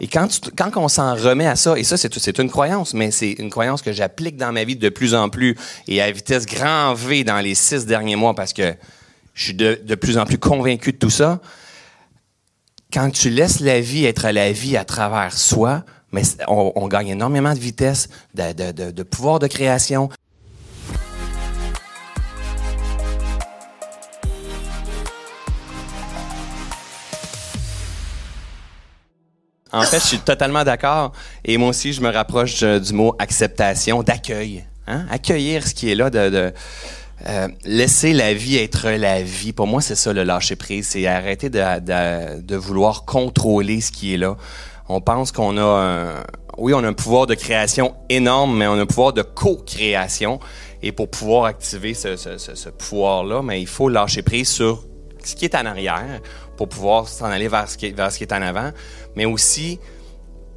Et quand, on s'en remet à ça, et ça, c'est une croyance, mais c'est une croyance que j'applique dans ma vie de plus en plus et à vitesse grand V dans les six derniers mois parce que je suis de, plus en plus convaincu de tout ça. Quand tu laisses la vie être la vie à travers soi, mais on, gagne énormément de vitesse, de pouvoir de création. En fait, je suis totalement d'accord. Et moi aussi, je me rapproche du mot acceptation, d'accueil. Hein? Accueillir ce qui est là, de, euh, laisser la vie être la vie. Pour moi, c'est ça le lâcher prise. C'est arrêter de, vouloir contrôler ce qui est là. On pense qu'on a un, oui, on a un pouvoir de création énorme, mais on a un pouvoir de co-création. Et pour pouvoir activer ce, ce pouvoir-là, mais il faut lâcher prise sur ce qui est en arrière pour pouvoir s'en aller vers ce, qui est, en avant, mais aussi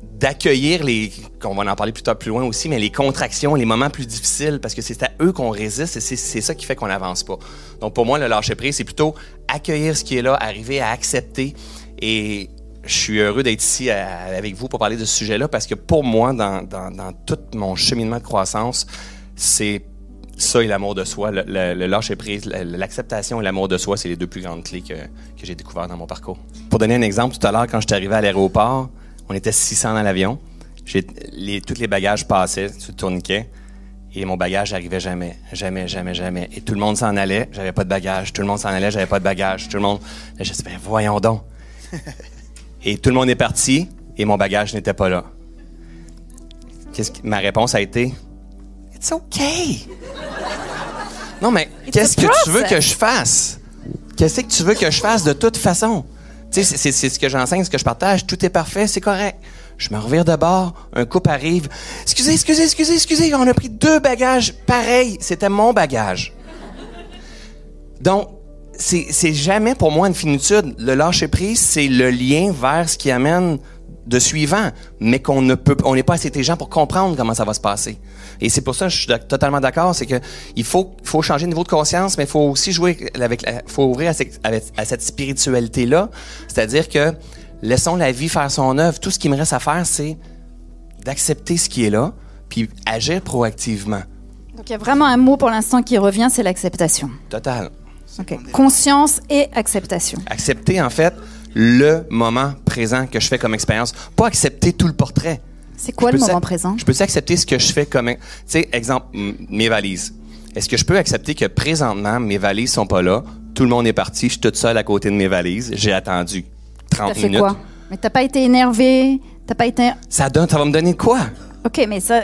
d'accueillir les, qu'on va en parler plus plus loin aussi, mais les contractions, les moments plus difficiles, parce que c'est à eux qu'on résiste et c'est, ça qui fait qu'on n'avance pas. Donc pour moi, le lâcher prise, c'est plutôt accueillir ce qui est là, arriver à accepter et je suis heureux d'être ici à- avec vous pour parler de ce sujet-là parce que pour moi, dans, dans tout mon cheminement de croissance, c'est ça et l'amour de soi, le, le- le lâcher prise, l'acceptation et l'amour de soi, c'est les deux plus grandes clés que, que j'ai découvertes dans mon parcours. Pour donner un exemple, tout à l'heure, quand je suis arrivé à l'aéroport, on était 600 dans l'avion. Les, tous les bagages passaient sur le tourniquet et mon bagage n'arrivait jamais, jamais, jamais, jamais. Et tout le monde s'en allait, j'avais pas de bagage. Tout le monde s'en allait, j'avais pas de bagage. Tout le monde, Là, je ben voyons donc. et tout le monde est parti et mon bagage n'était pas là. Que, ma réponse a été, It's okay. Non, mais qu'est-ce que tu veux que je fasse? Qu'est-ce que tu veux que je fasse de toute façon? Tu sais, c'est- c'est c'est ce que j'enseigne, ce que je partage. Tout est parfait, c'est correct. Je me revire de bord, un couple arrive. Excusez, excusez, excusez, excusez, on a pris deux bagages pareils. C'était mon bagage. Donc, c'est c'est jamais pour moi une finitude. Le lâcher prise, c'est le lien vers ce qui amène de suivant, mais qu'on ne peut, on n'est pas assez intelligent pour comprendre comment ça va se passer. Et c'est pour ça que je suis totalement d'accord, c'est que il faut, faut changer de niveau de conscience, mais il faut aussi jouer avec, la- faut ouvrir à, cette- à cette spiritualité là, c'est-à-dire que laissons la vie faire son œuvre. Tout ce qui me reste à faire, c'est d'accepter ce qui est là, puis agir proactivement. Donc il y a vraiment un mot pour l'instant qui revient, c'est l'acceptation. Total. Conscience et acceptation. accepter en fait le moment présent que je fais comme expérience, pas accepter tout le portrait. C'est quoi Je le moment présent? Je peux accepter ce que je fais comme, tu sais, exemple, mes valises. Est-ce que je peux accepter que présentement mes valises sont pas là, tout le monde est parti, je suis toute seule à côté de mes valises, j'ai attendu 30 T'as fait minutes. quoi Mais t'as pas été énervé? T'as pas été. Ça donne, ça va me donner quoi? Ok, mais ça.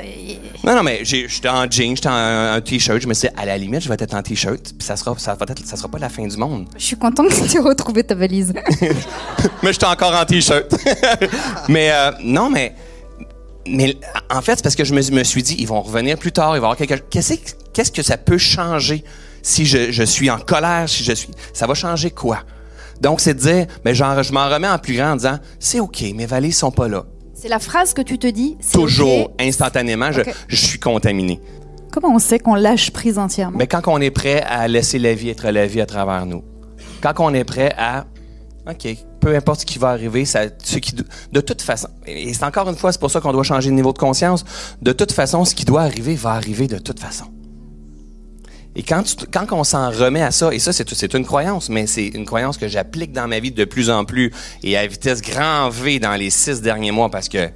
Non, non, mais j'étais en jean, j'étais en t-shirt. Je me suis dit, à la limite, je vais être en t-shirt, puis ça sera, ça va être, ça sera pas la fin du monde. Je suis contente que tu aies retrouvé ta valise. mais j'étais encore en t-shirt. mais euh, non, mais mais en fait, c'est parce que je me, me suis dit, ils vont revenir plus tard, il va y avoir quelque Qu'est-ce que- qu'est-ce que ça peut changer si je, je suis en colère, si je suis, ça va changer quoi? Donc c'est de dire, mais genre, je m'en remets en plus grand en disant, c'est ok, mes valises sont pas là. C'est la phrase que tu te dis. c'est Toujours, instantanément, je, je suis contaminé. Comment on sait qu'on lâche prise entièrement? Mais quand on est prêt à laisser la vie être la vie à travers nous, quand on est prêt à, OK, peu importe ce qui va arriver, ça, ce qui, de toute façon, et c'est encore une fois, c'est pour ça qu'on doit changer de niveau de conscience, de toute façon, ce qui doit arriver va arriver de toute façon. Et quand, quand on s'en remet à ça, et ça, c'est une croyance, mais c'est une croyance que j'applique dans ma vie de plus en plus et à vitesse grand V dans les six derniers mois parce que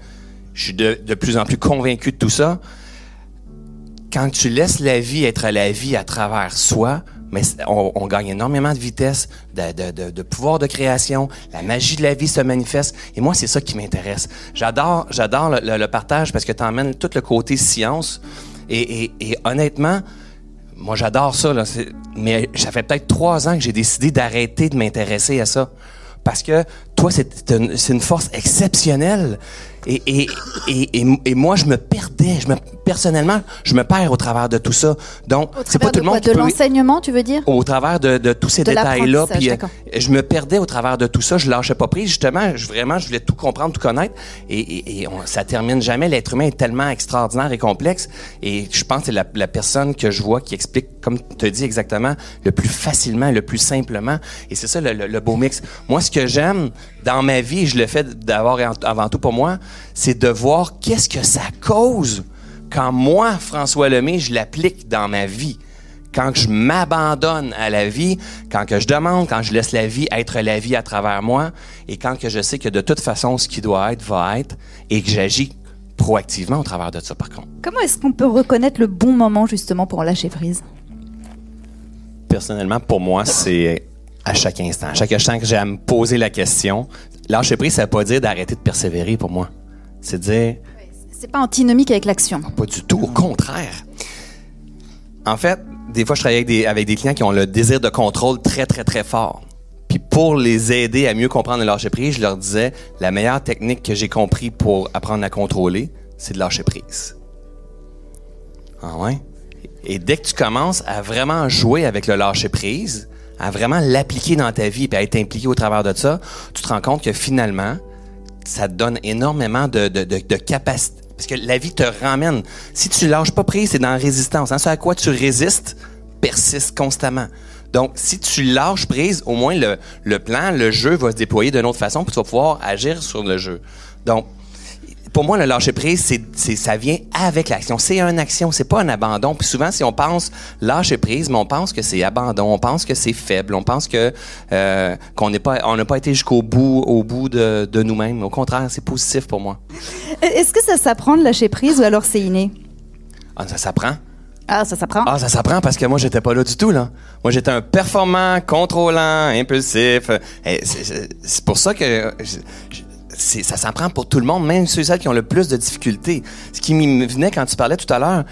je suis de, de plus en plus convaincu de tout ça quand tu laisses la vie être la vie à travers soi, mais on, gagne énormément de vitesse, de, de, de, pouvoir de création, la magie de la vie se manifeste. Et moi, c'est ça qui m'intéresse. J'adore, j'adore le, partage parce que tu emmènes tout le côté science. Et, et honnêtement, moi, j'adore ça. Là. Mais ça fait peut-être trois ans que j'ai décidé d'arrêter de m'intéresser à ça. Parce que toi, c'est une, c'est une force exceptionnelle Et, et, et, et, et moi, je me perdais. Je me, personnellement, je me perds au travers de tout ça. Donc, c'est pas tout le monde qui De l'enseignement, tu veux dire? Au travers de, de tous ces détails-là. Puis euh, je me perdais au travers de tout ça. Je lâchais pas prise. Justement, je, vraiment, je voulais tout comprendre, tout connaître. Et, et, et on, ça termine jamais. L'être humain est tellement extraordinaire et complexe. Et je pense que c'est la, la personne que je vois qui explique, comme tu as dit exactement, le plus facilement, le plus simplement. Et c'est ça le, le- le beau mix. Moi, ce que j'aime dans ma vie, je le fais d'avoir avant tout pour moi, c'est de voir qu'est-ce que ça cause quand moi, François Lemay, je l'applique dans ma vie quand je m'abandonne à la vie, quand que je demande, quand je laisse la vie être la vie à travers moi, et quand que je sais que de toute façon, ce qui doit être va être, et que j'agis proactivement au travers de ça, par contre. Comment est-ce qu'on peut reconnaître le bon moment justement pour lâcher prise? Personnellement, pour moi, c'est à chaque instant. À chaque instant que j'ai à me poser la question, lâcher prise, ça veut pas dire d'arrêter de persévérer pour moi. C'est dire, C'est pas antinomique avec l'action. Pas du tout, au contraire. En fait, des fois, je travaille avec des, avec des clients qui ont le désir de contrôle très, très, très fort. Puis pour les aider à mieux comprendre le lâcher prise, je leur disais, la meilleure technique que j'ai compris pour apprendre à contrôler, c'est de lâcher prise. Ah ouais? Et dès que tu commences à vraiment jouer avec le lâcher prise, à vraiment l'appliquer dans ta vie et à être impliqué au travers de ça, tu te rends compte que finalement, ça donne énormément de, de capacité. Parce que la vie te ramène. Si tu lâches pas prise, c'est dans la résistance. Hein? Ce à quoi tu résistes persiste constamment. Donc, si tu lâches prise, au moins le, le plan, le jeu va se déployer d'une autre façon, puis tu vas pouvoir agir sur le jeu. Donc, pour moi, le lâcher prise, c'est, ça vient avec l'action. C'est une action, c'est pas un abandon. Puis souvent, si on pense lâcher prise, mais on pense que c'est abandon, on pense que c'est faible, on pense que euh, qu'on n'est pas, on n'a pas été jusqu'au bout, au bout de, de nous-mêmes. Au contraire, c'est positif pour moi. Est-ce que ça s'apprend de lâcher prise ou alors c'est inné? Ah, ça s'apprend. Ah, ça s'apprend. Ah, ça s'apprend parce que moi, j'étais pas là du tout, là. Moi, j'étais un performant, contrôlant, impulsif. C'est- pour ça que je- je- ça s'apprend pour tout le monde, même ceux et celles qui ont le plus de difficultés. Ce qui me venait quand tu parlais tout à l'heure,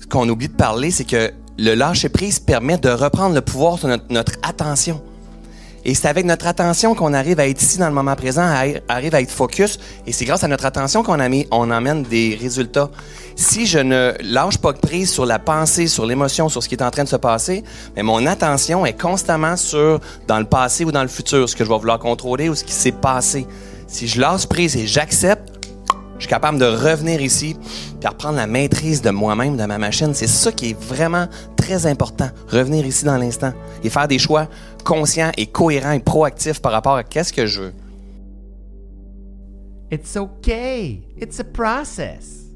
ce qu'on oublie de parler, c'est que le lâcher-prise permet de reprendre le pouvoir sur notre, attention. Et c'est avec notre attention qu'on arrive à être ici dans le moment présent, à, arrive à être focus. Et c'est grâce à notre attention qu'on on emmène des résultats. Si je ne lâche pas prise sur la pensée, sur l'émotion, sur ce qui est en train de se passer, mais mon attention est constamment sur dans le passé ou dans le futur, ce que je vais vouloir contrôler ou ce qui s'est passé. Si je lâche prise et j'accepte, je suis capable de revenir ici et reprendre la maîtrise de moi-même, de ma machine. C'est ça qui est vraiment très important. Revenir ici dans l'instant et faire des choix conscients et cohérents et proactifs par rapport à qu'est-ce que je veux. It's okay. It's a process.